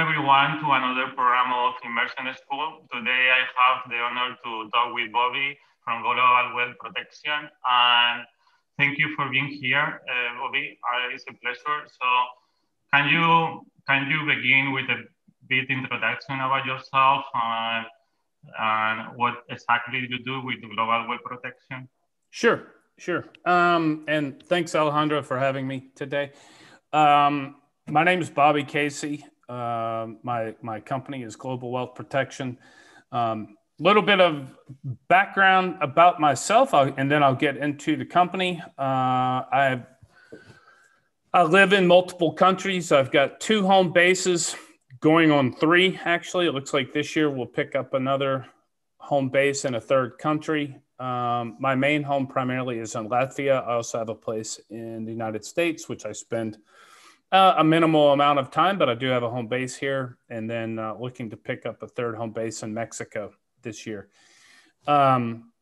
everyone to another program of Immersion School. Today I have the honor to talk with Bobby from Global Wealth Protection. And thank you for being here, uh, Bobby. Uh, it's a pleasure. So can you can you begin with a bit introduction about yourself and, and what exactly you do with Global Wealth Protection? Sure, sure. Um, and thanks, Alejandro, for having me today. Um, my name is Bobby Casey. Uh, my my company is Global Wealth Protection. A um, little bit of background about myself, I'll, and then I'll get into the company. Uh, I I live in multiple countries. I've got two home bases, going on three actually. It looks like this year we'll pick up another home base in a third country. Um, my main home primarily is in Latvia. I also have a place in the United States, which I spend uh, a minimal amount of time, but I do have a home base here, and then uh, looking to pick up a third home base in Mexico this year. Um,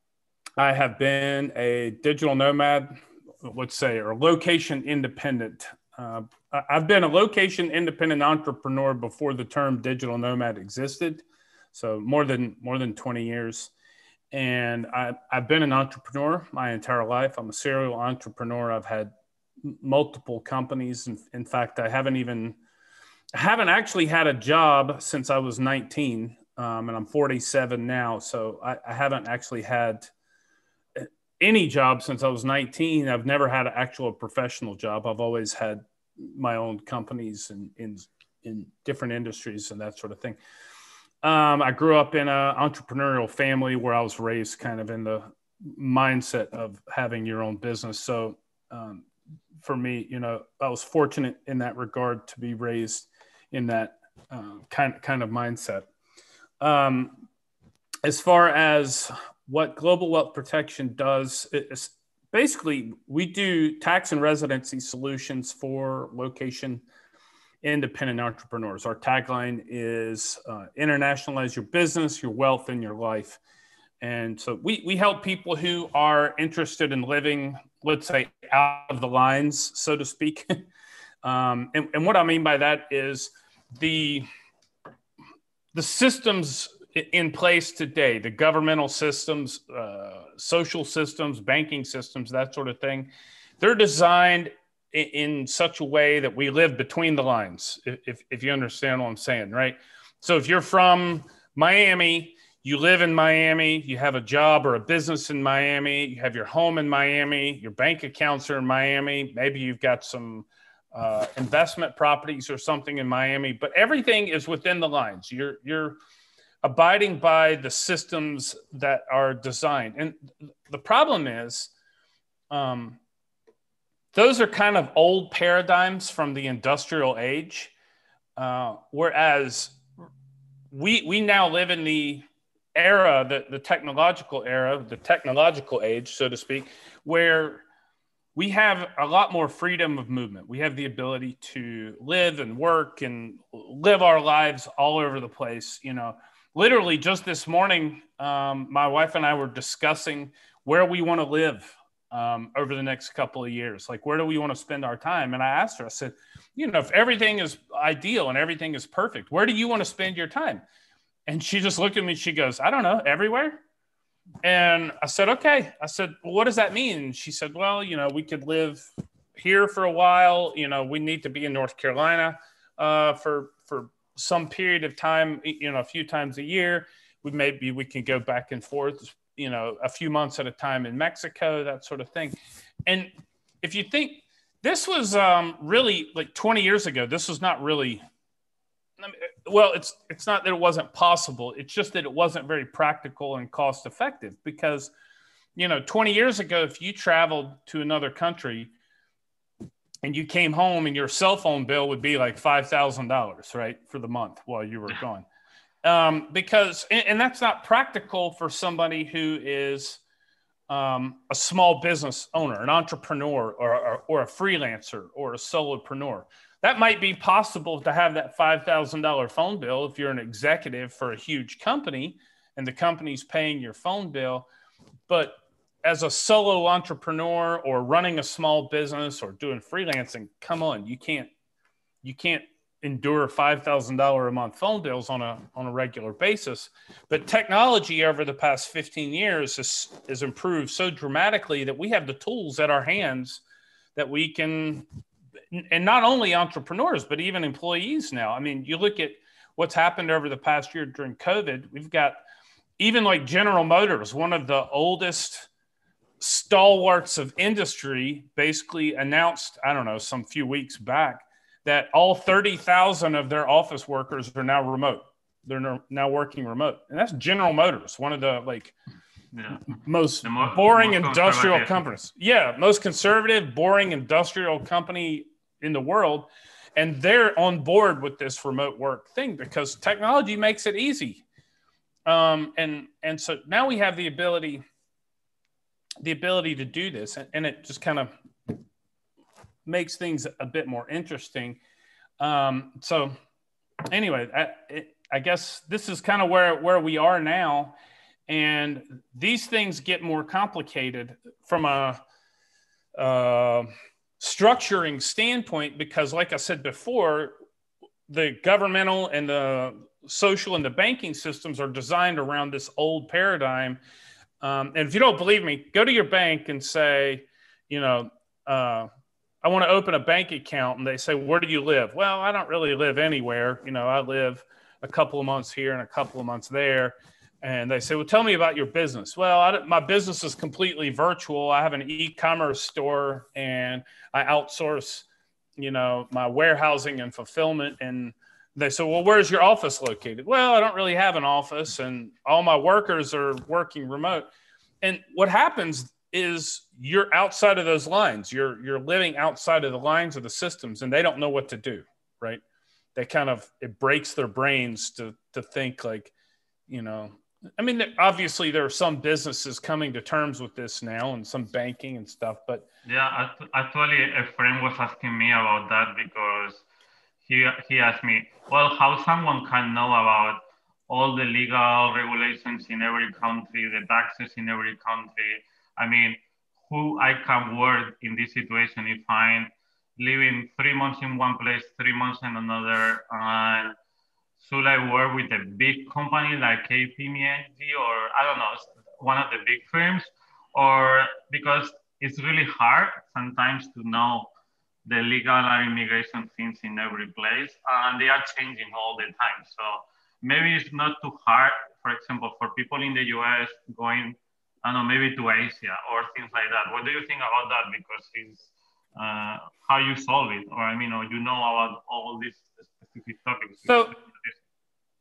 I have been a digital nomad, let's say, or location independent. Uh, I've been a location independent entrepreneur before the term digital nomad existed, so more than more than 20 years. And I, I've been an entrepreneur my entire life. I'm a serial entrepreneur. I've had multiple companies. In, in fact, I haven't even I haven't actually had a job since I was 19, um, and I'm 47 now. So I, I, haven't actually had any job since I was 19. I've never had an actual professional job. I've always had my own companies in in, in different industries and that sort of thing. Um, I grew up in an entrepreneurial family where I was raised kind of in the mindset of having your own business. So um, for me, you know, I was fortunate in that regard to be raised in that uh, kind kind of mindset. Um, as far as what global wealth protection does, basically we do tax and residency solutions for location independent entrepreneurs. Our tagline is uh, internationalize your business, your wealth, and your life. And so we, we help people who are interested in living, let's say, out of the lines, so to speak. um, and, and what I mean by that is the, the systems in place today, the governmental systems, uh, social systems, banking systems, that sort of thing, they're designed in, in, such a way that we live between the lines, if, if you understand what I'm saying, right? So if you're from Miami you live in Miami, you have a job or a business in Miami, you have your home in Miami, your bank accounts are in Miami, maybe you've got some uh, investment properties or something in Miami, but everything is within the lines. You're you're abiding by the systems that are designed, and the problem is, um, those are kind of old paradigms from the industrial age, uh, whereas we we now live in the era, the, the technological era, the technological age, so to speak, where we have a lot more freedom of movement. We have the ability to live and work and live our lives all over the place. You know, literally just this morning, um, my wife and I were discussing where we want to live um, over the next couple of years. Like, where do we want to spend our time? And I asked her, I said, you know, if everything is ideal and everything is perfect, where do you want to spend your time? And she just looked at me. She goes, I don't know, everywhere. And I said, okay. I said, well, what does that mean? She said, well, you know, we could live here for a while. You know, we need to be in North Carolina uh, for for some period of time. You know, a few times a year. We maybe we can go back and forth. You know, a few months at a time in Mexico, that sort of thing. And if you think this was um, really like 20 years ago, this was not really well, it's it's not that it wasn't possible. It's just that it wasn't very practical and cost effective because, you know, 20 years ago, if you traveled to another country and you came home and your cell phone bill would be like five thousand dollars, right, for the month while you were gone, um, because and, and, that's not practical for somebody who is um, a small business owner, an entrepreneur, or, or, or a freelancer, or a solopreneur that might be possible to have that $5,000 phone bill if you're an executive for a huge company and the company's paying your phone bill. But as a solo entrepreneur or running a small business or doing freelancing, come on, you can't you can't endure $5,000 a month phone bills on a, on a regular basis. But technology over the past 15 years has, has improved so dramatically that we have the tools at our hands that we can, and not only entrepreneurs, but even employees now. I mean, you look at what's happened over the past year during COVID, we've got even like General Motors, one of the oldest stalwarts of industry, basically announced, I don't know, some few weeks back that all 30,000 of their office workers are now remote. They're now working remote. And that's General Motors, one of the like yeah. most more, boring most industrial companies. Yeah, most conservative, boring industrial company in the world. And they're on board with this remote work thing because technology makes it easy. Um, and and so now we have the ability the ability to do this and, and it just kind of makes things a bit more interesting. Um, so anyway, I, I guess this is kind of where, where we are now. And these things get more complicated from a uh, structuring standpoint because, like I said before, the governmental and the social and the banking systems are designed around this old paradigm. Um, and if you don't believe me, go to your bank and say, you know, uh, I want to open a bank account and they say, Where do you live? Well, I don't really live anywhere. You know, I live a couple of months here and a couple of months there. And they say, Well, tell me about your business. Well, I, my business is completely virtual. I have an e commerce store and I outsource, you know, my warehousing and fulfillment. And they say, Well, where's your office located? Well, I don't really have an office and all my workers are working remote. And what happens is you're outside of those lines. You're you're living outside of the lines of the systems, and they don't know what to do. Right? They kind of it breaks their brains to to think like, you know. I mean, obviously there are some businesses coming to terms with this now, and some banking and stuff. But yeah, actually, a friend was asking me about that because he he asked me, well, how someone can know about all the legal regulations in every country, the taxes in every country, I mean, who I can work in this situation if I'm living three months in one place, three months in another, and should I work with a big company like KPMG or I don't know, one of the big firms, or because it's really hard sometimes to know the legal and immigration things in every place, and they are changing all the time. So maybe it's not too hard, for example, for people in the US going I don't know, maybe to Asia or things like that. What do you think about that? Because it's uh, how you solve it, or I mean, or you know about all these specific topics. So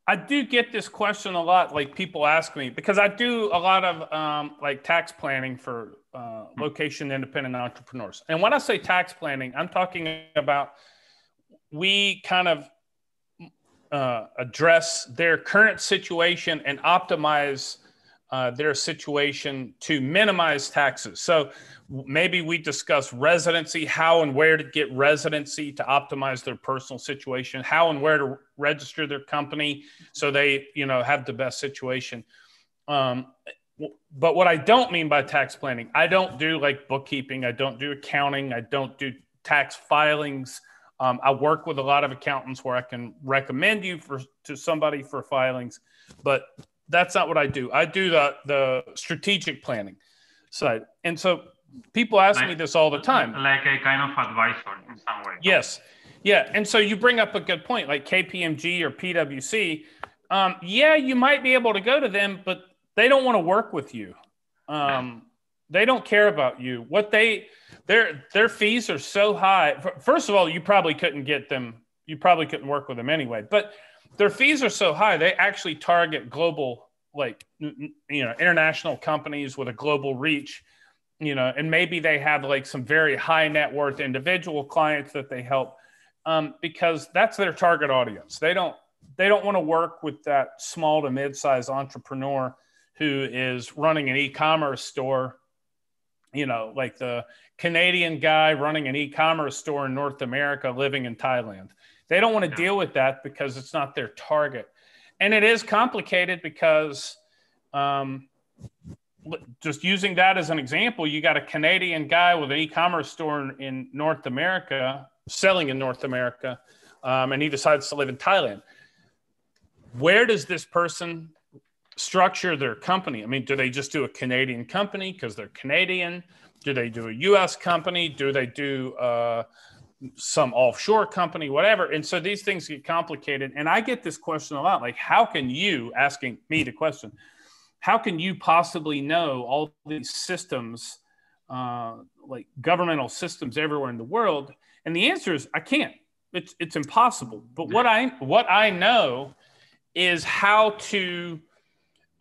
I do get this question a lot. Like people ask me because I do a lot of um, like tax planning for uh, location independent entrepreneurs. And when I say tax planning, I'm talking about we kind of uh, address their current situation and optimize uh, their situation to minimize taxes. So maybe we discuss residency, how and where to get residency to optimize their personal situation, how and where to register their company so they, you know, have the best situation. Um, but what I don't mean by tax planning, I don't do like bookkeeping, I don't do accounting, I don't do tax filings. Um, I work with a lot of accountants where I can recommend you for to somebody for filings, but that's not what I do. I do the the strategic planning side, and so people ask like, me this all the time, like a kind of advisor in some way. Yes, yeah, and so you bring up a good point, like KPMG or PwC. Um, yeah, you might be able to go to them, but they don't want to work with you. Um, they don't care about you. What they their their fees are so high. First of all, you probably couldn't get them. You probably couldn't work with them anyway, but their fees are so high they actually target global like you know international companies with a global reach you know and maybe they have like some very high net worth individual clients that they help um, because that's their target audience. They don't they don't want to work with that small to mid-sized entrepreneur who is running an e-commerce store you know like the canadian guy running an e-commerce store in north america living in thailand they don't want to deal with that because it's not their target. And it is complicated because um, just using that as an example, you got a Canadian guy with an e commerce store in, North America, selling in North America. um, and he decides to live in Thailand. Where does this person structure their company? I mean, do they just do a Canadian company because they're Canadian? Do they do a US company? Do they do uh, some offshore company, whatever? And so these things get complicated. And I get this question a lot like, how can you, asking me the question, how can you possibly know all these systems, uh, like governmental systems everywhere in the world? And the answer is, I can't. It's, it's impossible. But what I what I know is how to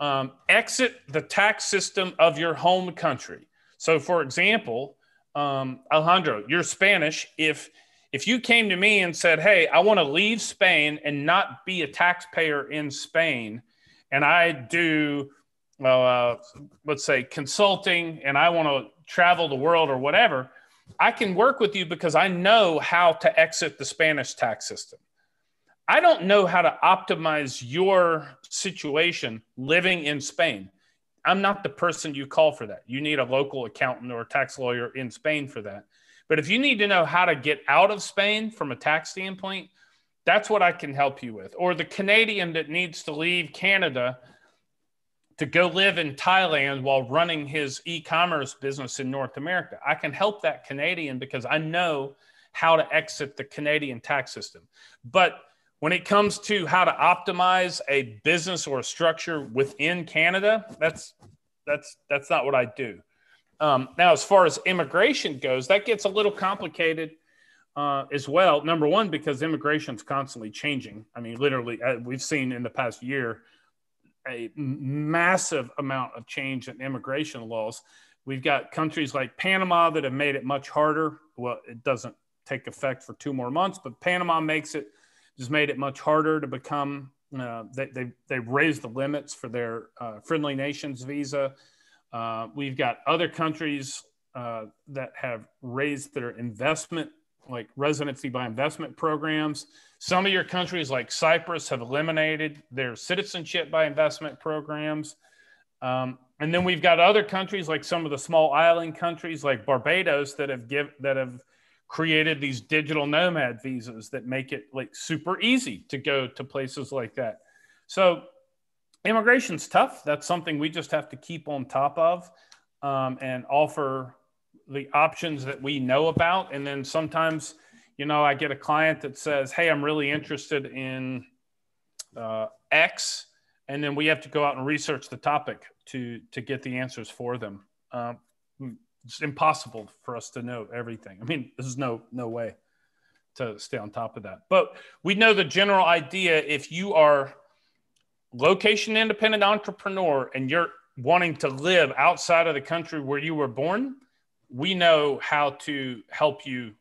um, exit the tax system of your home country. So, for example, um, Alejandro, you're Spanish. If if you came to me and said, "Hey, I want to leave Spain and not be a taxpayer in Spain," and I do, uh, let's say, consulting, and I want to travel the world or whatever, I can work with you because I know how to exit the Spanish tax system. I don't know how to optimize your situation living in Spain. I'm not the person you call for that. You need a local accountant or tax lawyer in Spain for that. But if you need to know how to get out of Spain from a tax standpoint, that's what I can help you with. Or the Canadian that needs to leave Canada to go live in Thailand while running his e commerce business in North America. I can help that Canadian because I know how to exit the Canadian tax system. But when it comes to how to optimize a business or a structure within Canada, that's that's that's not what I do. Um, now, as far as immigration goes, that gets a little complicated uh, as well. Number one, because immigration is constantly changing. I mean, literally, uh, we've seen in the past year a massive amount of change in immigration laws. We've got countries like Panama that have made it much harder. Well, it doesn't take effect for two more months, but Panama makes it just made it much harder to become. Uh, they, they they've raised the limits for their uh, friendly nations visa. Uh, we've got other countries uh, that have raised their investment, like residency by investment programs. Some of your countries, like Cyprus, have eliminated their citizenship by investment programs. Um, and then we've got other countries, like some of the small island countries, like Barbados, that have give that have created these digital nomad visas that make it like super easy to go to places like that. So immigration's tough. That's something we just have to keep on top of um, and offer the options that we know about. And then sometimes, you know, I get a client that says, "Hey, I'm really interested in uh, X," and then we have to go out and research the topic to to get the answers for them. Um, it's impossible for us to know everything. I mean, there's no no way to stay on top of that. But we know the general idea if you are location independent entrepreneur and you're wanting to live outside of the country where you were born, we know how to help you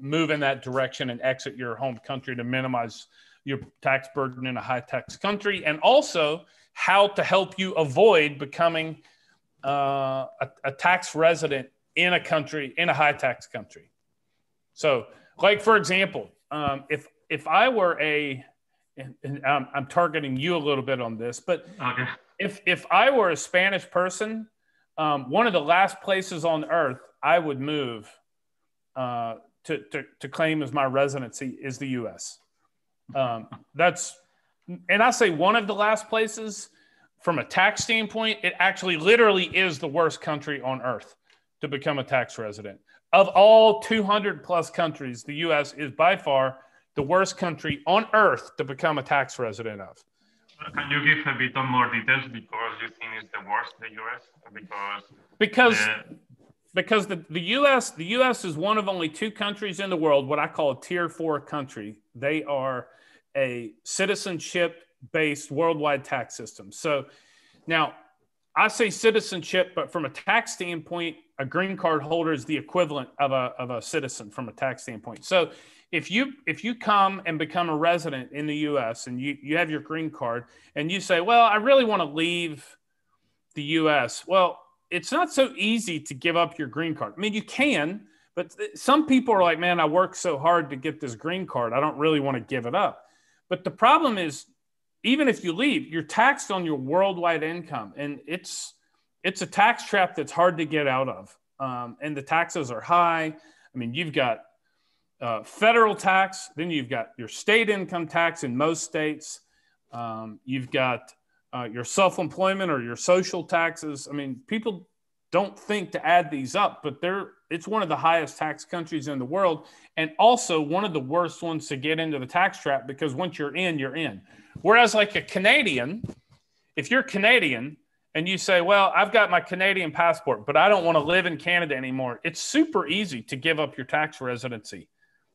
move in that direction and exit your home country to minimize your tax burden in a high tax country and also how to help you avoid becoming uh, a, a, tax resident in a country in a high tax country. So, like for example, um, if if I were a, and, and I'm, I'm, targeting you a little bit on this, but okay. if if I were a Spanish person, um, one of the last places on earth I would move uh, to, to to claim as my residency is the U.S. Um, that's and I say one of the last places from a tax standpoint, it actually literally is the worst country on earth to become a tax resident. Of all 200 plus countries, the US is by far the worst country on earth to become a tax resident of. Can you give a bit more details because you think it's the worst, the US? Because because the... because the, the US the US is one of only two countries in the world, what I call a tier four country. They are a citizenship based worldwide tax system. So now I say citizenship, but from a tax standpoint, a green card holder is the equivalent of a, of a citizen from a tax standpoint. So if you if you come and become a resident in the US and you, you have your green card and you say, well, I really want to leave the US, well, it's not so easy to give up your green card. I mean, you can, but some people are like, man, I worked so hard to get this green card. I don't really want to give it up. But the problem is even if you leave, you're taxed on your worldwide income, and it's it's a tax trap that's hard to get out of. Um, and the taxes are high. I mean, you've got uh, federal tax, then you've got your state income tax in most states. Um, you've got uh, your self employment or your social taxes. I mean, people don't think to add these up, but they're it's one of the highest tax countries in the world, and also one of the worst ones to get into the tax trap because once you're in, you're in. Whereas, like a Canadian, if you're Canadian and you say, Well, I've got my Canadian passport, but I don't want to live in Canada anymore, it's super easy to give up your tax residency.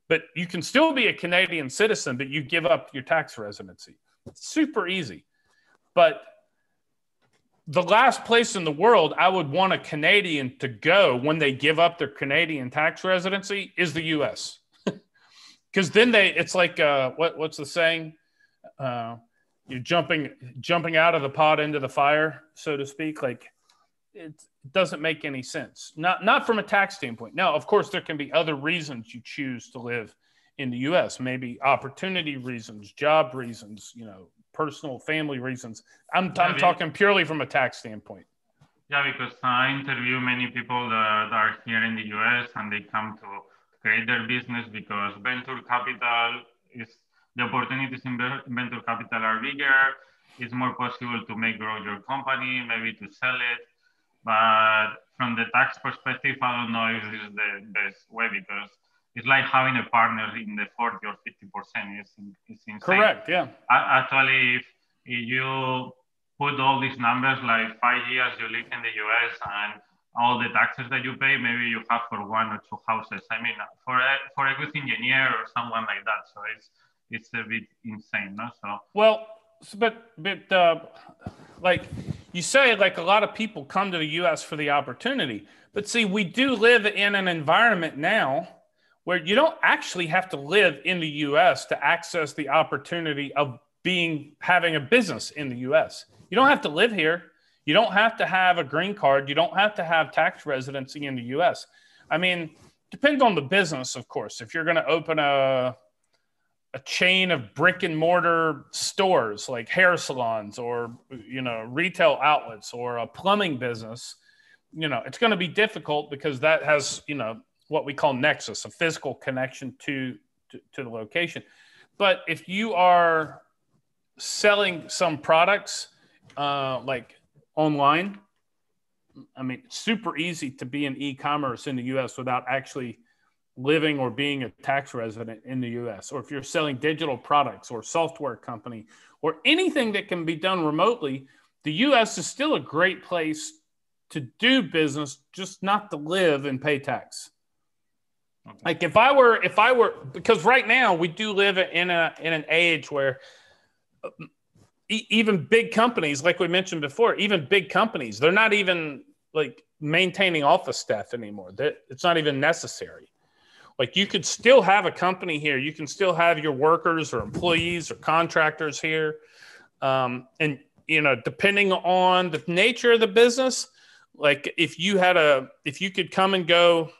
But you can still be a Canadian citizen, but you give up your tax residency. It's super easy. But the last place in the world I would want a Canadian to go when they give up their Canadian tax residency is the US. Because then they, it's like, uh, what, what's the saying? Uh, you're jumping, jumping out of the pot into the fire, so to speak. Like it doesn't make any sense. Not, not from a tax standpoint. Now, of course, there can be other reasons you choose to live in the US, maybe opportunity reasons, job reasons, you know, personal family reasons. I'm, I'm talking purely from a tax standpoint. Yeah, because I interview many people that are here in the US and they come to create their business because venture capital is the opportunities in venture capital are bigger. It's more possible to make grow your company, maybe to sell it. But from the tax perspective, I don't know if this is the best way because it's like having a partner in the 40 or 50 percent. It's, it's insane. Correct. Yeah. Actually, if, if you put all these numbers, like five years you live in the US and all the taxes that you pay, maybe you have for one or two houses. I mean, for a, for a good engineer or someone like that. So it's it's a bit insane, no? So well, but but uh, like you say, like a lot of people come to the U.S. for the opportunity, but see, we do live in an environment now where you don't actually have to live in the US to access the opportunity of being having a business in the US. You don't have to live here. You don't have to have a green card. You don't have to have tax residency in the US. I mean, depends on the business, of course. If you're going to open a a chain of brick and mortar stores like hair salons or you know retail outlets or a plumbing business you know it's going to be difficult because that has you know what we call nexus, a physical connection to, to, to the location. But if you are selling some products uh, like online, I mean, super easy to be in e-commerce in the U.S. without actually living or being a tax resident in the U.S. Or if you're selling digital products or software company or anything that can be done remotely, the U.S. is still a great place to do business, just not to live and pay tax. Okay. Like if I were, if I were, because right now we do live in a in an age where even big companies, like we mentioned before, even big companies, they're not even like maintaining office staff anymore. That it's not even necessary. Like you could still have a company here. You can still have your workers or employees or contractors here, um, and you know, depending on the nature of the business, like if you had a, if you could come and go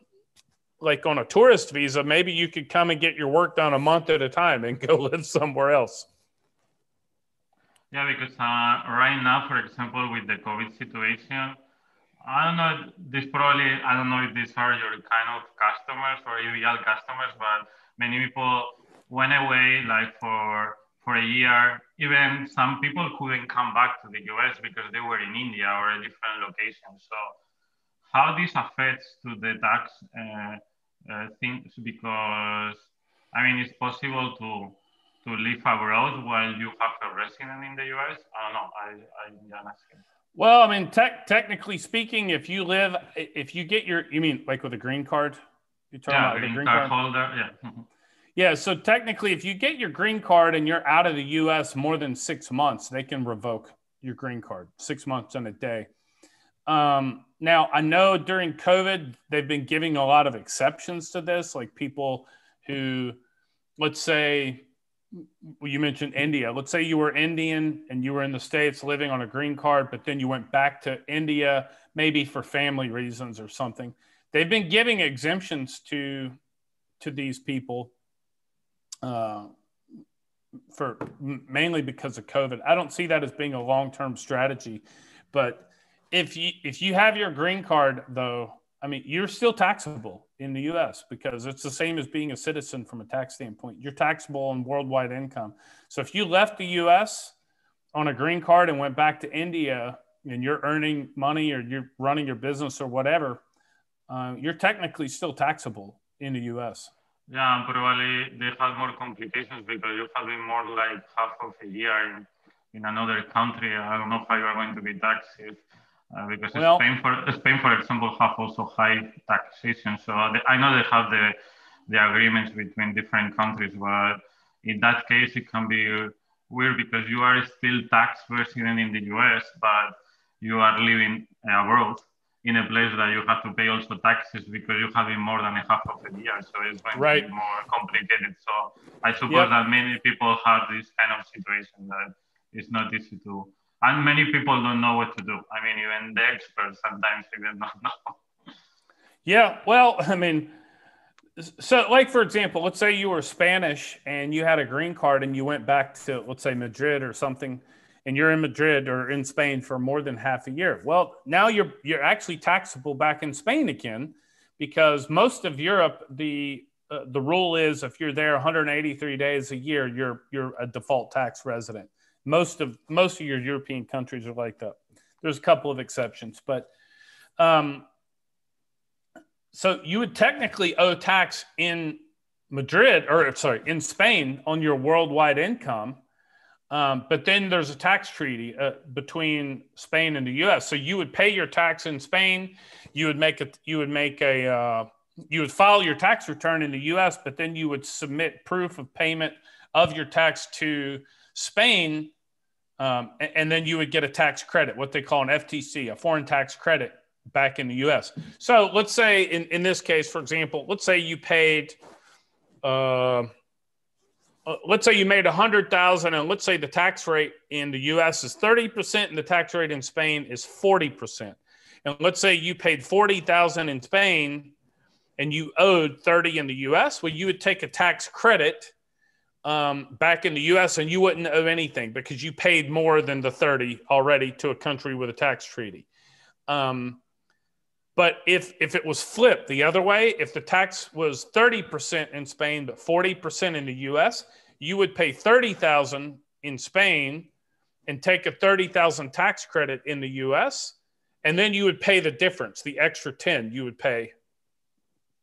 like on a tourist visa, maybe you could come and get your work done a month at a time and go live somewhere else. Yeah, because uh, right now, for example, with the COVID situation, I don't know. This probably I don't know if these are your kind of customers or ideal customers, but many people went away like for for a year. Even some people couldn't come back to the US because they were in India or a different location. So, how this affects to the tax? Uh, uh, things because I mean it's possible to to live abroad while you have a resident in the US. I don't know. I I'm asking. Well, I mean, te- technically speaking, if you live, if you get your, you mean like with a green card? You're talking yeah, about green, green card, card holder. Yeah. yeah. So technically, if you get your green card and you're out of the U.S. more than six months, they can revoke your green card. Six months and a day. Um, now, I know during COVID, they've been giving a lot of exceptions to this, like people who, let's say, you mentioned India. Let's say you were Indian and you were in the States living on a green card, but then you went back to India, maybe for family reasons or something. They've been giving exemptions to to these people uh, for mainly because of COVID. I don't see that as being a long term strategy, but if you if you have your green card though, I mean, you're still taxable in the US because it's the same as being a citizen from a tax standpoint. You're taxable on worldwide income. So if you left the US on a green card and went back to India and you're earning money or you're running your business or whatever, uh, you're technically still taxable in the US. Yeah, probably they have more complications because you're having more like half of a year in, in another country. I don't know how you are going to be taxed uh, because well, Spain, for Spain, for example, have also high taxation. So they, I know they have the the agreements between different countries, but in that case, it can be weird because you are still tax resident in the U.S., but you are living abroad in a place that you have to pay also taxes because you're having more than a half of a year. So it's going right. to be more complicated. So I suppose yep. that many people have this kind of situation that it's not easy to and many people don't know what to do. I mean, even the experts sometimes even don't know. Yeah, well, I mean, so like for example, let's say you were Spanish and you had a green card and you went back to let's say Madrid or something, and you're in Madrid or in Spain for more than half a year. Well, now you're you're actually taxable back in Spain again, because most of Europe the uh, the rule is if you're there 183 days a year, you're you're a default tax resident. Most of most of your European countries are like that. There's a couple of exceptions, but um, so you would technically owe tax in Madrid or sorry in Spain on your worldwide income. Um, but then there's a tax treaty uh, between Spain and the U.S. So you would pay your tax in Spain. You would make a you would make a uh, you would file your tax return in the U.S. But then you would submit proof of payment of your tax to Spain, um, and, and, then you would get a tax credit, what they call an FTC, a foreign tax credit back in the US. So let's say in, in this case, for example, let's say you paid, uh, uh let's say you made a hundred thousand and let's say the tax rate in the US is 30% and the tax rate in Spain is 40%. And let's say you paid 40,000 in Spain and you owed 30 in the US, well, you would take a tax credit um, back in the US and you wouldn't owe anything because you paid more than the 30 already to a country with a tax treaty. Um, but if, if it was flipped the other way, if the tax was 30% in Spain, but 40% in the US, you would pay 30,000 in Spain and take a 30,000 tax credit in the US. And then you would pay the difference, the extra 10 you would pay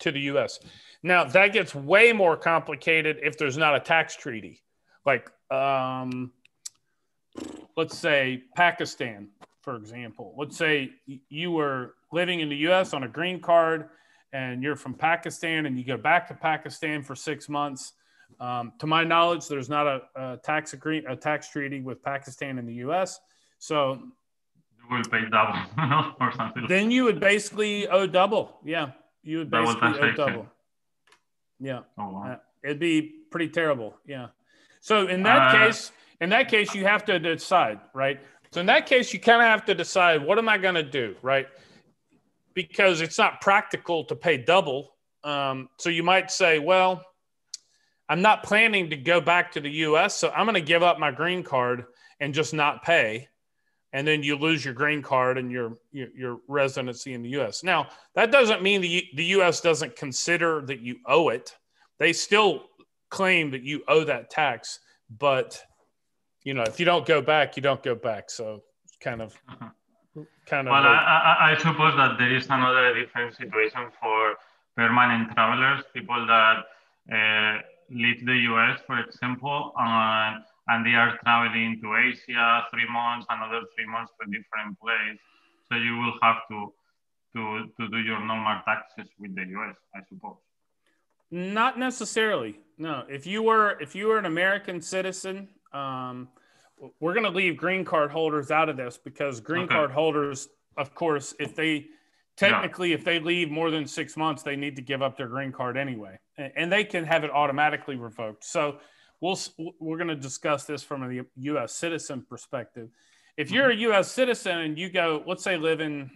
to the US. Now that gets way more complicated if there's not a tax treaty. Like, um, let's say Pakistan, for example. Let's say you were living in the U.S. on a green card, and you're from Pakistan, and you go back to Pakistan for six months. Um, to my knowledge, there's not a, a tax agree a tax treaty with Pakistan and the U.S. So will pay double or something. Then you would basically owe double. Yeah, you would basically owe double. Yeah. Oh, wow. uh, it'd be pretty terrible. Yeah. So in that uh, case, in that case, you have to decide, right? So in that case, you kind of have to decide what am I going to do, right? Because it's not practical to pay double. Um, so you might say, well, I'm not planning to go back to the U.S., so I'm going to give up my green card and just not pay and then you lose your green card and your, your, your residency in the U.S. Now that doesn't mean the the U.S. doesn't consider that you owe it. They still claim that you owe that tax, but you know if you don't go back, you don't go back. So kind of kind of. Well, like, I, I suppose that there is another different situation for permanent travelers, people that uh, leave the U.S. for example, and and they are traveling to Asia three months, another three months to a different place. So you will have to to to do your normal taxes with the US, I suppose. Not necessarily. No. If you were if you were an American citizen, um, we're going to leave green card holders out of this because green okay. card holders, of course, if they technically yeah. if they leave more than six months, they need to give up their green card anyway, and they can have it automatically revoked. So we'll we're going to discuss this from a U.S. citizen perspective. If you're a mm-hmm. U.S. citizen and you go, let's say, live in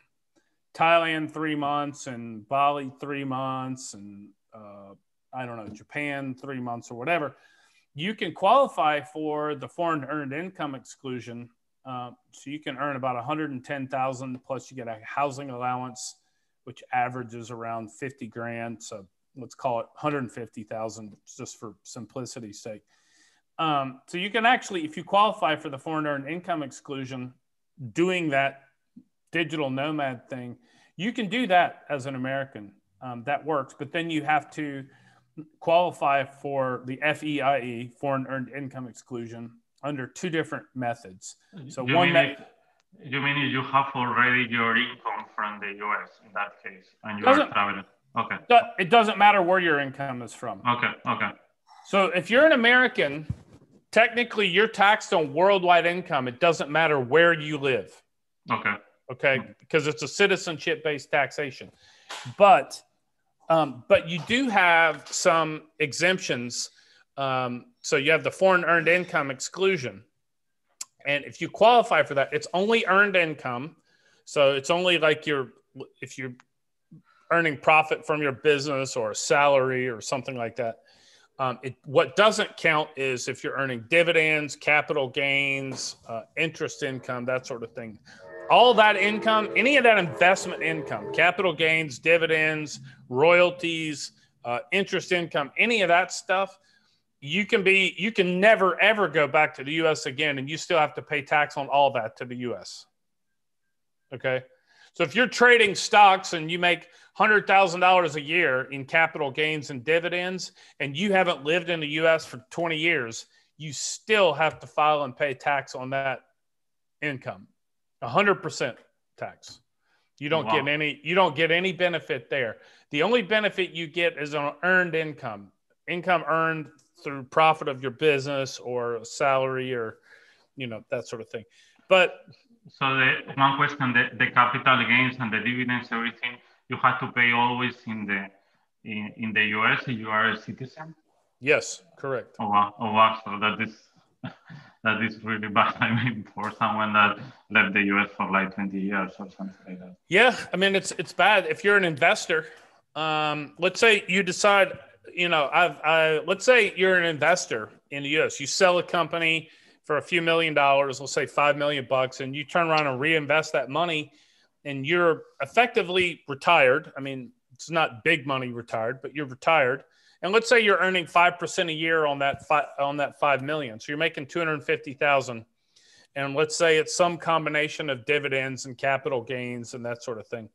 Thailand three months and Bali three months and uh, I don't know Japan three months or whatever, you can qualify for the foreign earned income exclusion. Uh, so you can earn about 110,000 plus you get a housing allowance which averages around 50 grand. So let's call it 150,000 just for simplicity's sake. Um, so you can actually, if you qualify for the foreign earned income exclusion, doing that digital nomad thing, you can do that as an American. Um, that works, but then you have to qualify for the FEIE, foreign earned income exclusion, under two different methods. So you one if, you mean you have already your income from the US in that case, and you are traveling. Okay. It doesn't matter where your income is from. Okay. Okay. So if you're an American, technically you're taxed on worldwide income. It doesn't matter where you live. Okay. Okay, because it's a citizenship-based taxation, but um, but you do have some exemptions. Um, so you have the foreign earned income exclusion, and if you qualify for that, it's only earned income. So it's only like you're if you're earning profit from your business or a salary or something like that. Um, it, what doesn't count is if you're earning dividends, capital gains, uh, interest income, that sort of thing. All that income, any of that investment income, capital gains, dividends, royalties, uh, interest income, any of that stuff, you can be, you can never ever go back to the U.S. again, and you still have to pay tax on all that to the U.S. Okay, so if you're trading stocks and you make $100,000 a year in capital gains and dividends, and you haven't lived in the US for 20 years, you still have to file and pay tax on that income 100% tax. You don't wow. get any you don't get any benefit there. The only benefit you get is on earned income. Income earned through profit of your business or salary or you know that sort of thing. But so the one question the, the capital gains and the dividends everything you have to pay always in the in, in the US if you are a citizen? Yes, correct. Oh wow, oh wow. So that is that is really bad. I mean, for someone that left the US for like 20 years or something like that. Yeah, I mean it's it's bad. If you're an investor, um, let's say you decide, you know, I've I let's say you're an investor in the US. You sell a company for a few million dollars, let's say five million bucks, and you turn around and reinvest that money and you're effectively retired. I mean, it's not big money retired, but you're retired. And let's say you're earning 5% a year on that five, on that 5 million. So you're making 250,000 and let's say it's some combination of dividends and capital gains and that sort of thing.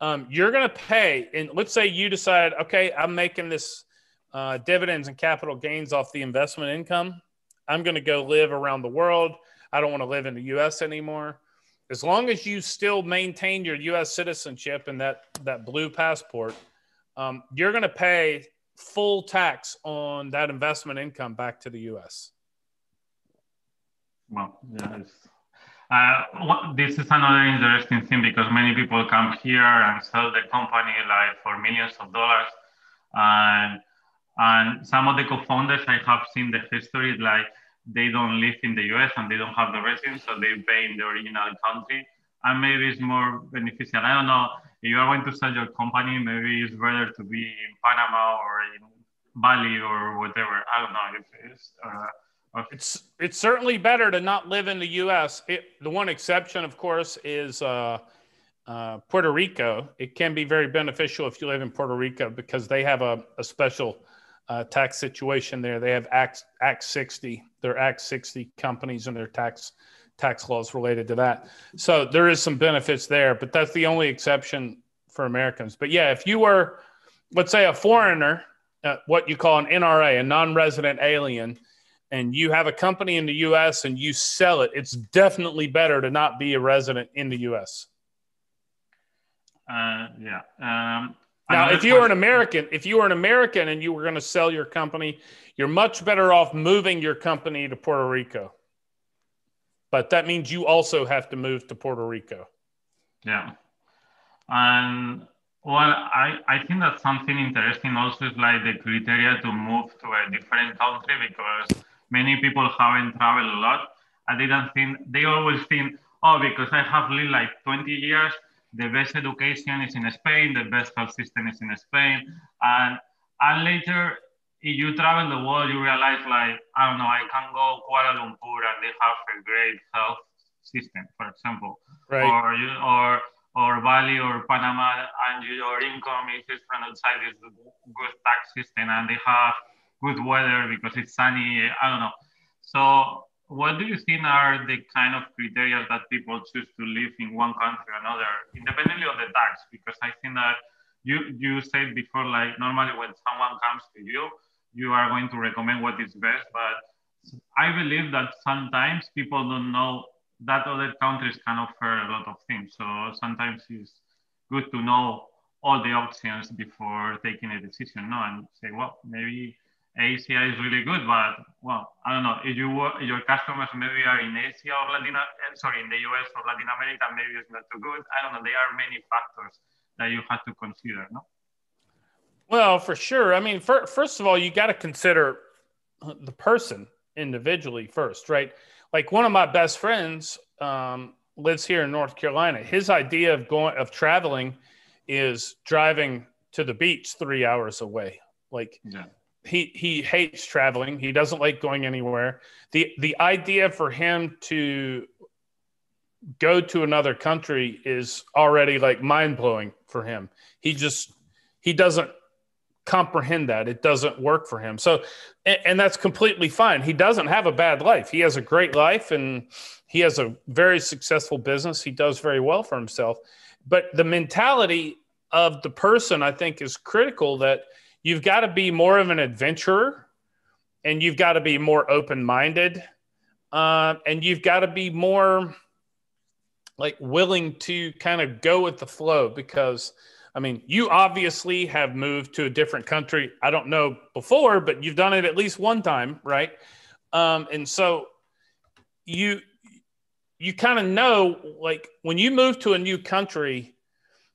Um, you're going to pay, and let's say you decide, okay, I'm making this uh, dividends and capital gains off the investment income. I'm going to go live around the world. I don't want to live in the US anymore as long as you still maintain your U.S. citizenship and that that blue passport, um, you're going to pay full tax on that investment income back to the U.S. Well, yes. Uh, this is another interesting thing because many people come here and sell the company like for millions of dollars, and and some of the co-founders I have seen the history like they don't live in the US and they don't have the residence, so they pay in the original country. And maybe it's more beneficial. I don't know. If you are going to sell your company, maybe it's better to be in Panama or in Bali or whatever. I don't know if it's. Uh, it's it's certainly better to not live in the U.S. It, the one exception, of course, is uh, uh, Puerto Rico. It can be very beneficial if you live in Puerto Rico because they have a, a special uh, tax situation there. They have Act Act 60. Their Act 60 companies and their tax tax laws related to that. So there is some benefits there, but that's the only exception for Americans. But yeah, if you were, let's say, a foreigner, uh, what you call an NRA, a non-resident alien, and you have a company in the U.S. and you sell it, it's definitely better to not be a resident in the U.S. Uh, yeah. Um, now, if you were an American, if you were an American and you were going to sell your company, you're much better off moving your company to Puerto Rico. But that means you also have to move to Puerto Rico. Yeah. And well, I, I think that something interesting also is like the criteria to move to a different country because many people haven't traveled a lot. I don't think, they always think, oh, because I have lived like 20 years, the best education is in Spain, the best health system is in Spain. And, and later, if you travel the world, you realize like, I don't know, I can go Kuala Lumpur and they have a great health system, for example. Right. Or, you, or, or Bali or Panama and your income is from outside this good tax system and they have good weather because it's sunny. I don't know. So what do you think are the kind of criteria that people choose to live in one country or another, independently of the tax? Because I think that you you said before, like normally when someone comes to you, you are going to recommend what is best, but I believe that sometimes people don't know that other countries can offer a lot of things. So sometimes it's good to know all the options before taking a decision, no, and say, well, maybe Asia is really good, but well, I don't know if you your customers maybe are in Asia or Latin, eh, sorry, in the US or Latin America, maybe it's not too good. I don't know. There are many factors that you have to consider, no? Well, for sure. I mean, for, first of all, you got to consider the person individually first, right? Like one of my best friends um, lives here in North Carolina. His idea of going of traveling is driving to the beach three hours away. Like yeah he he hates traveling. He doesn't like going anywhere. the The idea for him to go to another country is already like mind blowing for him. He just he doesn't comprehend that. It doesn't work for him. So, and, and that's completely fine. He doesn't have a bad life. He has a great life and he has a very successful business. He does very well for himself. But the mentality of the person, I think, is critical that you've got to be more of an adventurer and you've got to be more open minded uh, and you've got to be more like willing to kind of go with the flow because I mean, you obviously have moved to a different country. I don't know before, but you've done it at least one time, right? Um, and so you you kind of know like when you move to a new country,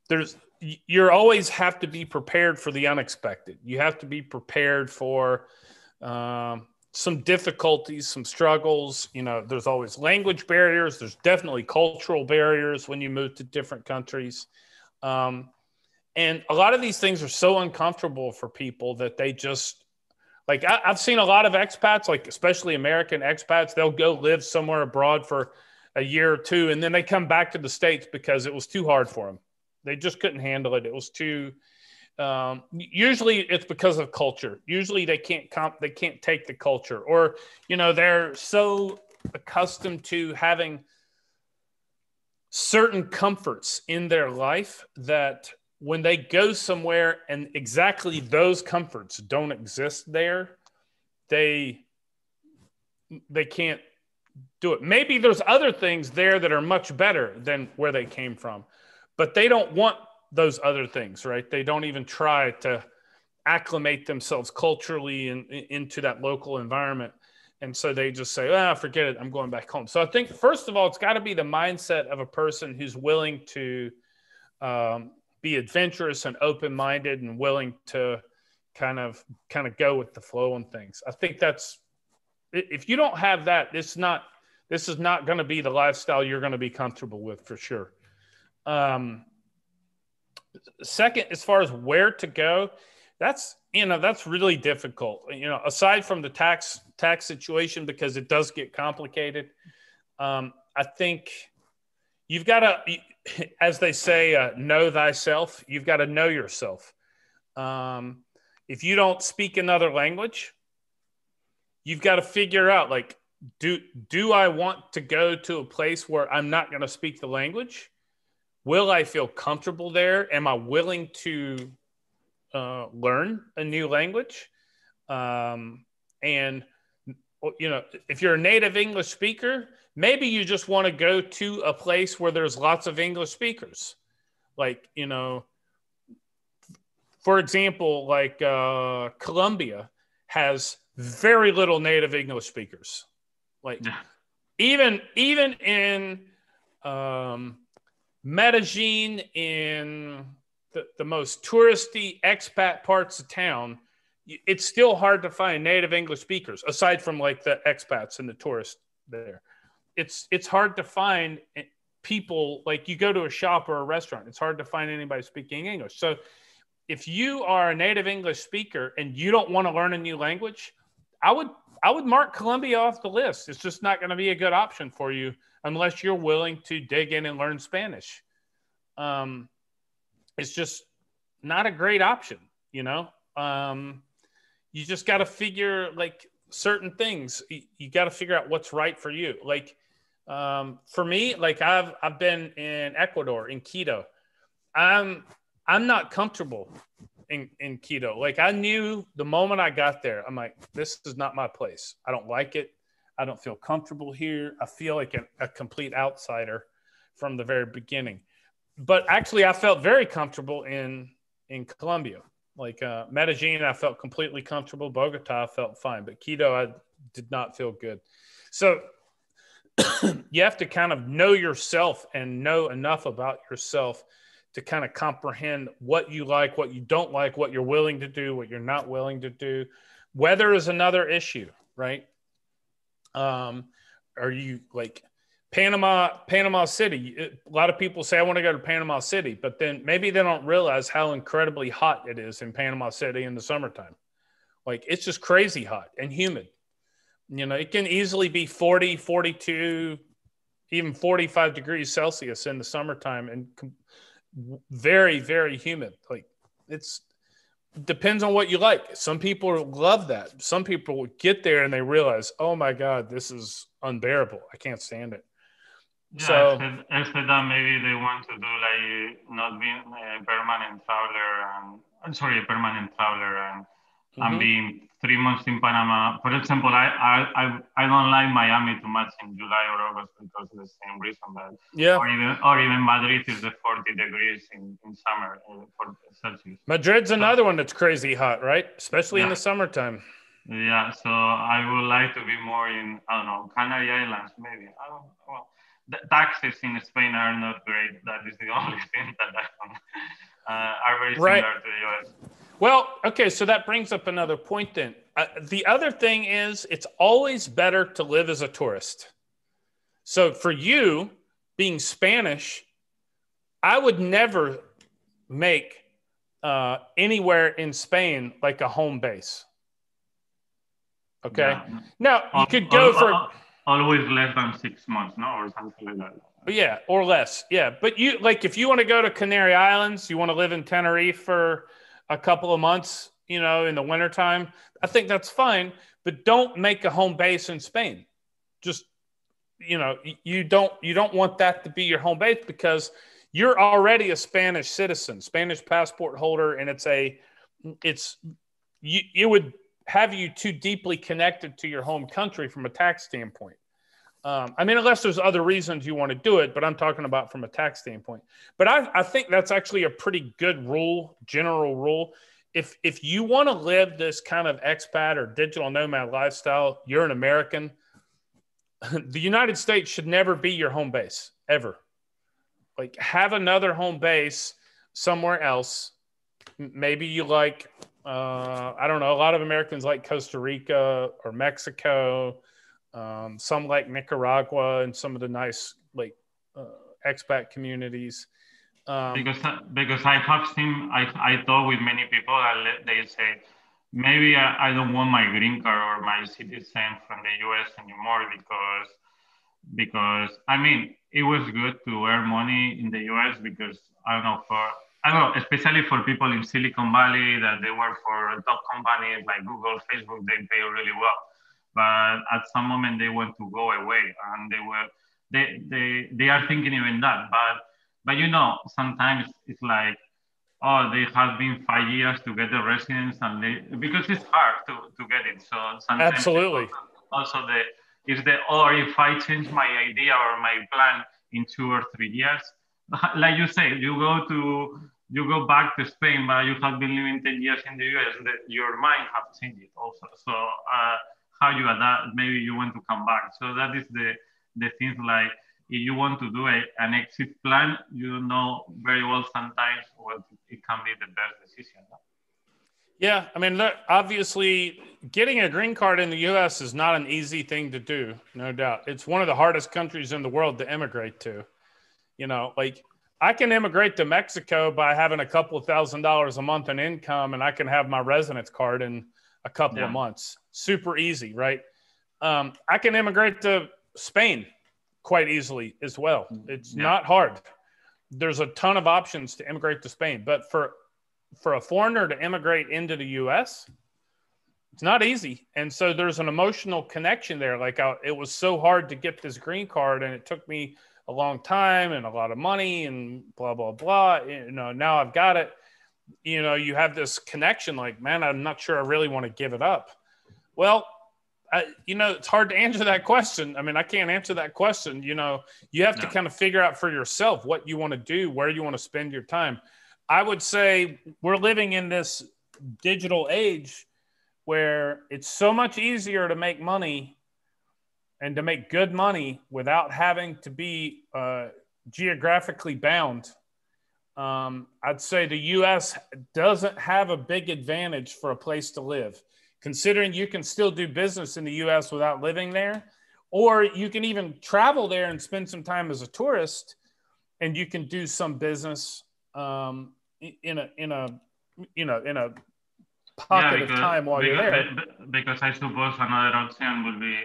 there's you always have to be prepared for the unexpected. You have to be prepared for um, some difficulties, some struggles. You know, there's always language barriers. There's definitely cultural barriers when you move to different countries. Um, and a lot of these things are so uncomfortable for people that they just like I, have seen a lot of expats, like especially American expats, they'll go live somewhere abroad for a year or two, and then they come back to the states because it was too hard for them they just couldn't handle it. It was too. Um, usually, it's because of culture. Usually, they can't comp. They can't take the culture, or you know, they're so accustomed to having certain comforts in their life that when they go somewhere and exactly those comforts don't exist there, they they can't do it. Maybe there's other things there that are much better than where they came from but they don't want those other things, right? They don't even try to acclimate themselves culturally in, in, into that local environment. And so they just say, ah, forget it, I'm going back home. So I think, first of all, it's got to be the mindset of a person who's willing to um, be adventurous and open minded and willing to kind of kind of go with the flow and things. I think that's if you don't have that, it's not this is not going to be the lifestyle you're going to be comfortable with for sure. Um, second, as far as where to go, that's you know that's really difficult. You know, aside from the tax tax situation because it does get complicated. Um, I think you've got to, as they say, uh, know thyself. You've got to know yourself. Um, if you don't speak another language, you've got to figure out like do do I want to go to a place where I'm not going to speak the language? Will I feel comfortable there? Am I willing to uh, learn a new language? Um, and you know, if you're a native English speaker, maybe you just want to go to a place where there's lots of English speakers. Like, you know, for example, like uh, Colombia has very little native English speakers. Like, yeah. even even in um, Medellin in the, the most touristy expat parts of town, it's still hard to find native English speakers aside from like the expats and the tourists there. It's it's hard to find eh, people like you go to a shop or a restaurant. It's hard to find anybody speaking English. So if you are a native English speaker and you don't want to learn a new language, I would I would mark Colombia off the list. It's just not going to be a good option for you unless you're willing to dig in and learn Spanish. um, it's just not a great option. You know, um, you just got to figure like certain things. You, you got to figure out what's right for you. Like um, for me, like I've I've been in Ecuador in Quito. I'm I'm not comfortable in, in Quito. Like I knew the moment I got there, I'm like, this is not my place. I don't like it. I don't feel comfortable here. I feel like a, a complete outsider from the very beginning. But actually, I felt very comfortable in in Colombia. Like uh, Medellin, I felt completely comfortable. Bogota, I felt fine, but Quito, I did not feel good. So you have to kind of know yourself and know enough about yourself to kind of comprehend what you like, what you don't like, what you're willing to do, what you're not willing to do. Weather is another issue, right? Um, are you like Panama, Panama City? A lot of people say, I want to go to Panama City, but then maybe they don't realize how incredibly hot it is in Panama City in the summertime. Like it's just crazy hot and humid. You know, it can easily be 40, 42, even 45 degrees Celsius in the summertime and very very humid like it's depends on what you like. Some people love that. Some people get there and they realize oh my god this is unbearable. I can't stand it. Yeah, so I said, that maybe they want to do like not being a permanent traveler and I'm sorry a permanent traveler and mm-hmm. and being three months in Panama. For example, I, I, I, don't like Miami too much in July or August because of the same reason. But yeah, or even or even Madrid is the 40 degrees in, in summer uh, for Celsius. Madrid's so, another one that's crazy hot, right? Especially yeah. in the summertime. Yeah, so I would like to be more in I don't know Canary Islands maybe. I don't well. The taxes in Spain are not great. That is the only thing that I, uh, are very similar right. to the US. Well, okay, so that brings up another point then. Uh, the other thing is, it's always better to live as a tourist. So for you, being Spanish, I would never make uh, anywhere in Spain like a home base. Okay. Yeah. Now you could go for always less than six months, no, or something like that. Yeah, or less. Yeah, but you like if you want to go to Canary Islands, you want to live in Tenerife for a couple of months, you know, in the wintertime, I think that's fine. But don't make a home base in Spain. Just, you know, you don't you don't want that to be your home base because you're already a Spanish citizen, Spanish passport holder, and it's a it's you it would have you too deeply connected to your home country from a tax standpoint. Um, I mean, unless there's other reasons you want to do it, but I'm talking about from a tax standpoint. But I, I think that's actually a pretty good rule, general rule. If if you want to live this kind of expat or digital nomad lifestyle, you're an American. The United States should never be your home base ever. Like have another home base somewhere else. Maybe you like uh, I don't know. A lot of Americans like Costa Rica or Mexico um, some like Nicaragua and some of the nice like uh, expat communities. Um, because because I have seen I I talk with many people and they say maybe I, I don't want my green card or my citizen from the U.S. anymore because because I mean it was good to earn money in the U.S. because I don't know for I don't know especially for people in Silicon Valley that they work for top companies like Google, Facebook, they pay really well but at some moment they want to go away and they were they they, they are thinking even that but but you know sometimes it's like oh they have been five years to get the residence and they because it's hard to, to get it so sometimes absolutely also, the is the or if i change my idea or my plan in two or three years like you say you go to you go back to Spain, but you have been living 10 years in the US, that your mind have changed also. So uh, how you adapt. Maybe you want to come back. So that is the the things like if you want to do a, an exit plan, you know very well sometimes what it can be the best decision. Yeah, I mean, look, obviously, getting a green card in the U.S. is not an easy thing to do, no doubt. It's one of the hardest countries in the world to immigrate to. You know, like I can immigrate to Mexico by having a couple thousand dollars a month in income, and I can have my residence card in a couple yeah. of months super easy, right? Um, I can immigrate to Spain quite easily as well. It's yeah. not hard. there's a ton of options to immigrate to Spain, but for for a foreigner to immigrate into the U.S., it's not easy. And so there's an emotional connection there. Like I, it was so hard to get this green card, and it took me a long time and a lot of money and blah blah blah. You know, now I've got it. You know, you have this connection. Like, man, I'm not sure I really want to give it up. Well, I, you know, it's hard to answer that question. I mean, I can't answer that question. You know, you have no. to kind of figure out for yourself what you want to do, where you want to spend your time. I would say we're living in this digital age where it's so much easier to make money and to make good money without having to be uh, geographically bound. Um, I'd say the US doesn't have a big advantage for a place to live considering you can still do business in the US without living there, or you can even travel there and spend some time as a tourist and you can do some business um, in a in a you know in a pocket yeah, because, of time while because, you're there. Because I suppose another option would be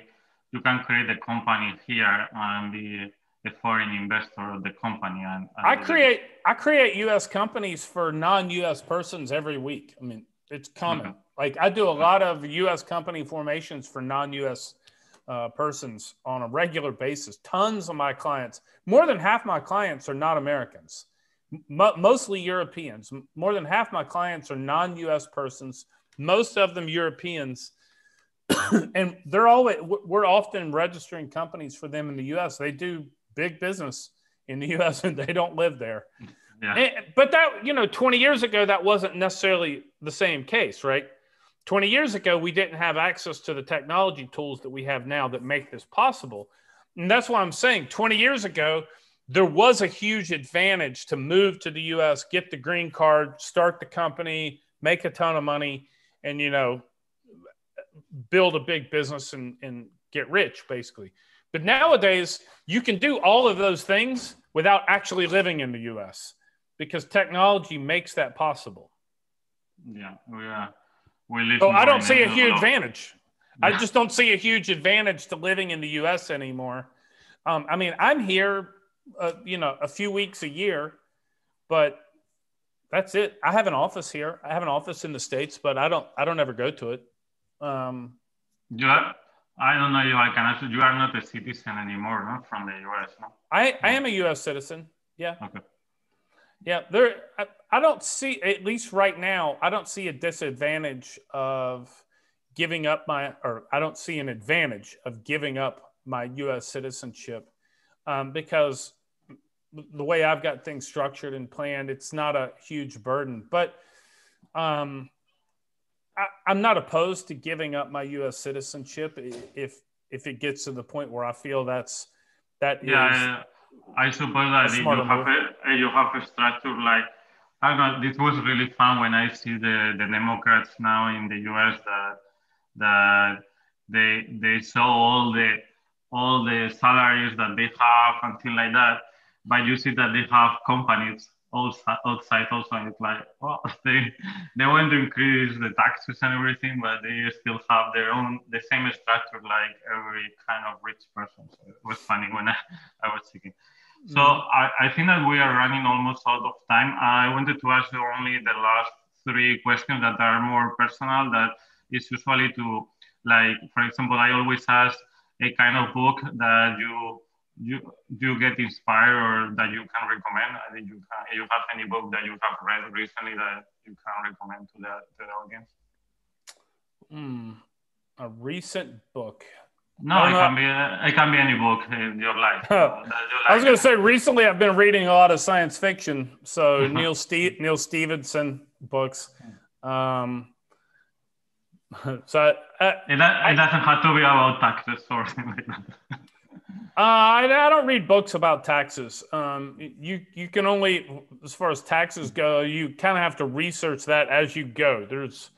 you can create a company here and be a foreign investor of the company. And, and I create I create U.S. companies for non-U.S. persons every week. I mean, it's common. Okay. Like I do a lot of U.S. company formations for non-U.S. Uh, persons on a regular basis. Tons of my clients, more than half my clients are not Americans, M- mostly Europeans. More than half my clients are non-U.S. persons. Most of them Europeans, and they're always we're often registering companies for them in the U.S. They do big business in the U.S. and they don't live there. Yeah. And, but that you know, 20 years ago, that wasn't necessarily the same case, right? 20 years ago, we didn't have access to the technology tools that we have now that make this possible. And that's why I'm saying 20 years ago, there was a huge advantage to move to the US, get the green card, start the company, make a ton of money, and, you know, build a big business and, and get rich, basically. But nowadays, you can do all of those things without actually living in the US because technology makes that possible. Yeah, we are so I don't see a huge advantage. I just don't see a huge advantage to living in the U.S. anymore. Um, I mean, I'm here, uh, you know, a few weeks a year, but that's it. I have an office here. I have an office in the states, but I don't. I don't ever go to it. Um, you are, I don't know you. I can answer. You are not a citizen anymore, no, from the U.S. No? I I am a U.S. citizen. Yeah. Okay. Yeah, there. I, I don't see, at least right now, I don't see a disadvantage of giving up my, or I don't see an advantage of giving up my U.S. citizenship um, because the way I've got things structured and planned, it's not a huge burden. But um, I, am not opposed to giving up my U.S. citizenship if if it gets to the point where I feel that's that yeah, is I suppose that you have a, you have a structure like I don't know. This was really fun when I see the, the Democrats now in the U.S. that that they they show all the all the salaries that they have and things like that. But you see that they have companies outside also. And it's like, well, they they want to increase the taxes and everything, but they still have their own the same structure like every kind of rich person. So it was funny when I, I was thinking. So mm. I, I think that we are running almost out of time. I wanted to ask you only the last three questions that are more personal. That is usually to like, for example, I always ask a kind of book that you you you get inspired or that you can recommend. I think you can. You have any book that you have read recently that you can recommend to the to the audience? Hmm, a recent book. No, it can be it can be any book in your life. I was going to say recently I've been reading a lot of science fiction, so. Neil Ste- Neal Stephenson books. Um, so I, uh, it, it, doesn't have to be about taxes or something like that. Uh, I, I, don't read books about taxes. Um, you you can only, as far as taxes go, you kind of have to research that as you go. There's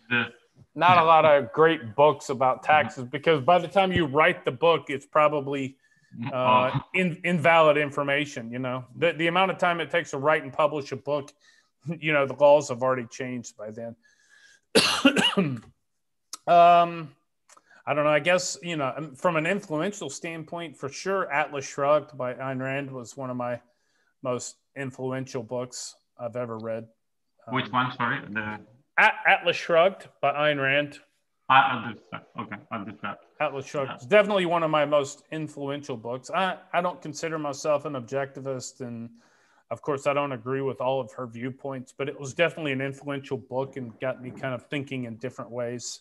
not a lot of great books about taxes because by the time you write the book, it's probably uh, oh. in, invalid information. You know, the, the amount of time it takes to write and publish a book, you know, the laws have already changed by then. um, I don't know. I guess, you know, um, from an influential standpoint, for sure, Atlas Shrugged by Ayn Rand was one of my most influential books I've ever read. Which um, one? Sorry, the Atlas Shrugged by Ayn Rand. Uh, okay, I understand. Atlas Shrugged. Yeah. It's definitely one of my most influential books. I, I don't consider myself an objectivist, and of course, I don't agree with all of her viewpoints, but it was definitely an influential book and got me kind of thinking in different ways.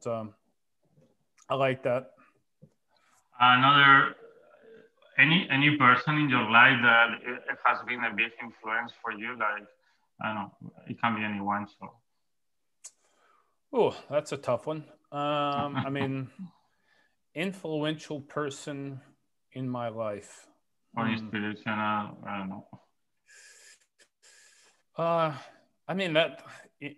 So I like that. Another any any person in your life that it has been a big influence for you, like I don't know, it can be anyone. So Oh, that's a tough one. Um, I mean, influential person in my life. Or hmm. inspirational, I don't know. Uh, I mean that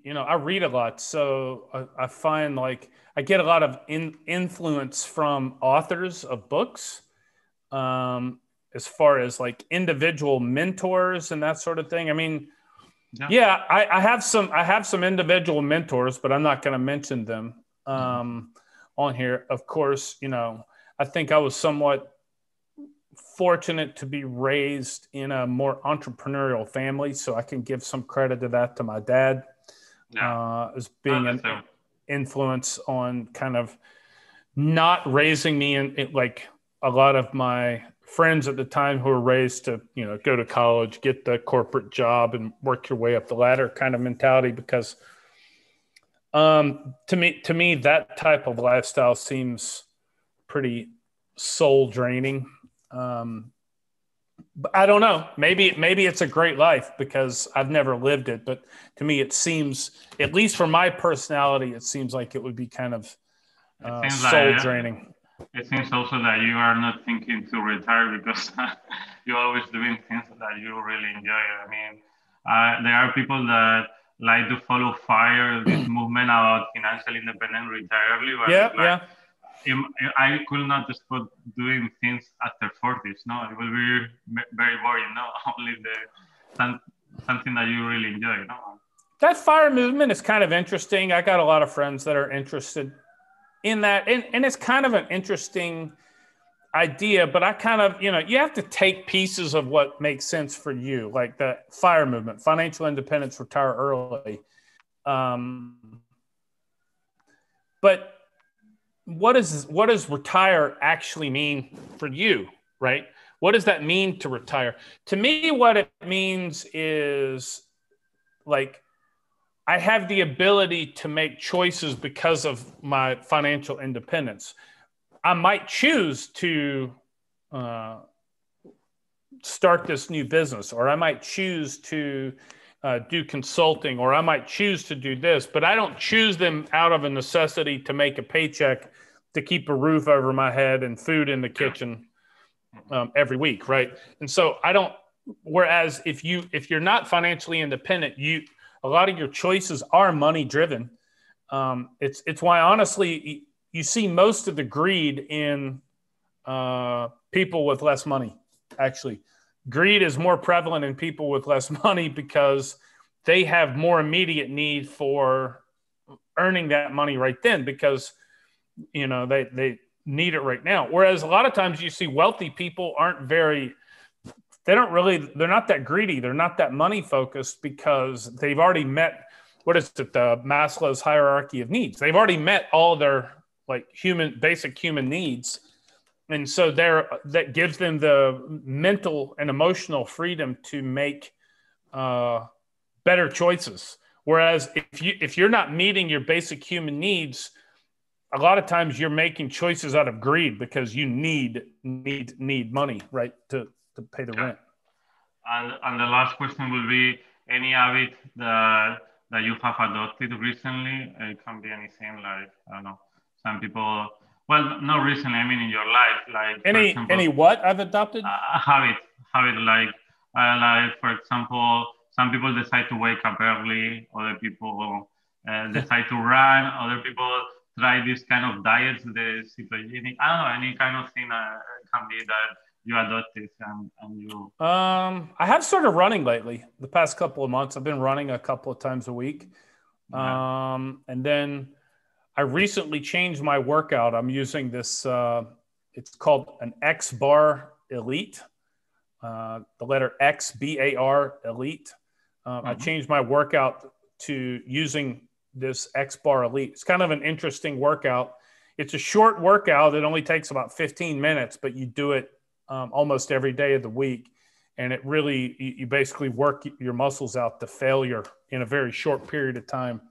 you know I read a lot, so I, I find like I get a lot of in, influence from authors of books, um, as far as like individual mentors and that sort of thing. I mean, yeah, yeah I, I, have some I have some individual mentors, but I'm not going to mention them um, on here. Of course, you know I think I was somewhat fortunate to be raised in a more entrepreneurial family, so I can give some credit to that to my dad yeah. uh, as being an so. influence on kind of not raising me in it, like a lot of my friends at the time who were raised to you know go to college get the corporate job and work your way up the ladder kind of mentality because um, to me to me that type of lifestyle seems pretty soul draining um, i don't know maybe maybe it's a great life because i've never lived it but to me it seems at least for my personality it seems like it would be kind of uh, soul like, draining it seems also that you are not thinking to retire because you're always doing things that you really enjoy. I mean, uh, there are people that like to follow fire this movement about financial independence retire early. yeah, like, yeah. I could not just put doing things after 40s. No, it will be very boring. No, only the something that you really enjoy. No. That fire movement is kind of interesting. I got a lot of friends that are interested in that and, and it's kind of an interesting idea but i kind of you know you have to take pieces of what makes sense for you like the fire movement financial independence retire early um, but what is what does retire actually mean for you right what does that mean to retire to me what it means is like I have the ability to make choices because of my financial independence. I might choose to uh, start this new business, or I might choose to uh, do consulting, or I might choose to do this, but I don't choose them out of a necessity to make a paycheck to keep a roof over my head and food in the kitchen um, every week, right? And so I don't. Whereas if you if you're not financially independent, you a lot of your choices are money driven. Um, it's it's why honestly you see most of the greed in uh, people with less money. Actually, greed is more prevalent in people with less money because they have more immediate need for earning that money right then because you know they they need it right now. Whereas a lot of times you see wealthy people aren't very they don't really they're not that greedy. They're not that money focused because they've already met what is it the maslow's hierarchy of needs. They've already met all their like human basic human needs and so there that gives them the mental and emotional freedom to make uh, better choices whereas if you if you're not meeting your basic human needs a lot of times you're making choices out of greed because you need need need money right to to pay the rent. And, and the last question will be any habit that that you have adopted recently. It can be anything like I don't know. Some people, well, not recently. I mean, in your life, like any example, any what I've adopted. A habit, habit like uh, like for example, some people decide to wake up early. Other people uh, decide to run. Other people try this kind of diets, the ketogenic. I don't know any kind of thing that can be that you adopted and, and you um i have started running lately the past couple of months i've been running a couple of times a week yeah. um and then i recently changed my workout i'm using this uh it's called an x bar elite uh, the letter X B A R Elite. Um, mm-hmm. I changed my workout to using this X Bar Elite. It's kind of an interesting workout. It's a short workout. It only takes about 15 minutes, but you do it um, almost every day of the week. And it really, you, you, basically work your muscles out to failure in a very short period of time.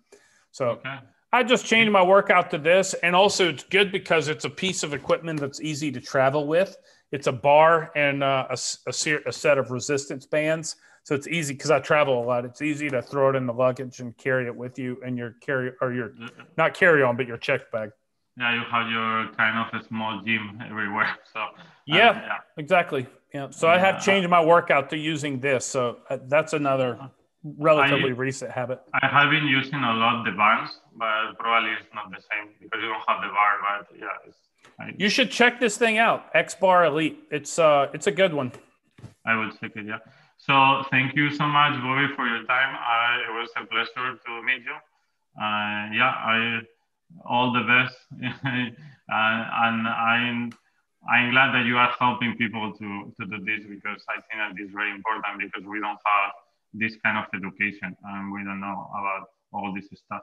So okay. I just changed my workout to this. And also, it's good because it's a piece of equipment that's easy to travel with. It's a bar and uh, a, a, a set of resistance bands. So it's easy because I travel a lot. It's easy to throw it in the luggage and carry it with you and your carry or your not carry on, but your check bag. Yeah, you have your kind of a small gym everywhere. So yeah, um, yeah. exactly. Yeah. So yeah. I have changed my workout to using this. So uh, that's another relatively I, recent habit. I have been using a lot the bars, but probably it's not the same because you don't have the bar. But yeah, you should check this thing out. X Bar Elite. It's uh, it's a good one. I will check it. Yeah. So thank you so much, Bobby, for your time. I, it was a pleasure to meet you. Uh, yeah, I all the best, uh, and I'm I'm glad that you are helping people to to do this because I think that is very important because we don't have this kind of education and we don't know about all this stuff.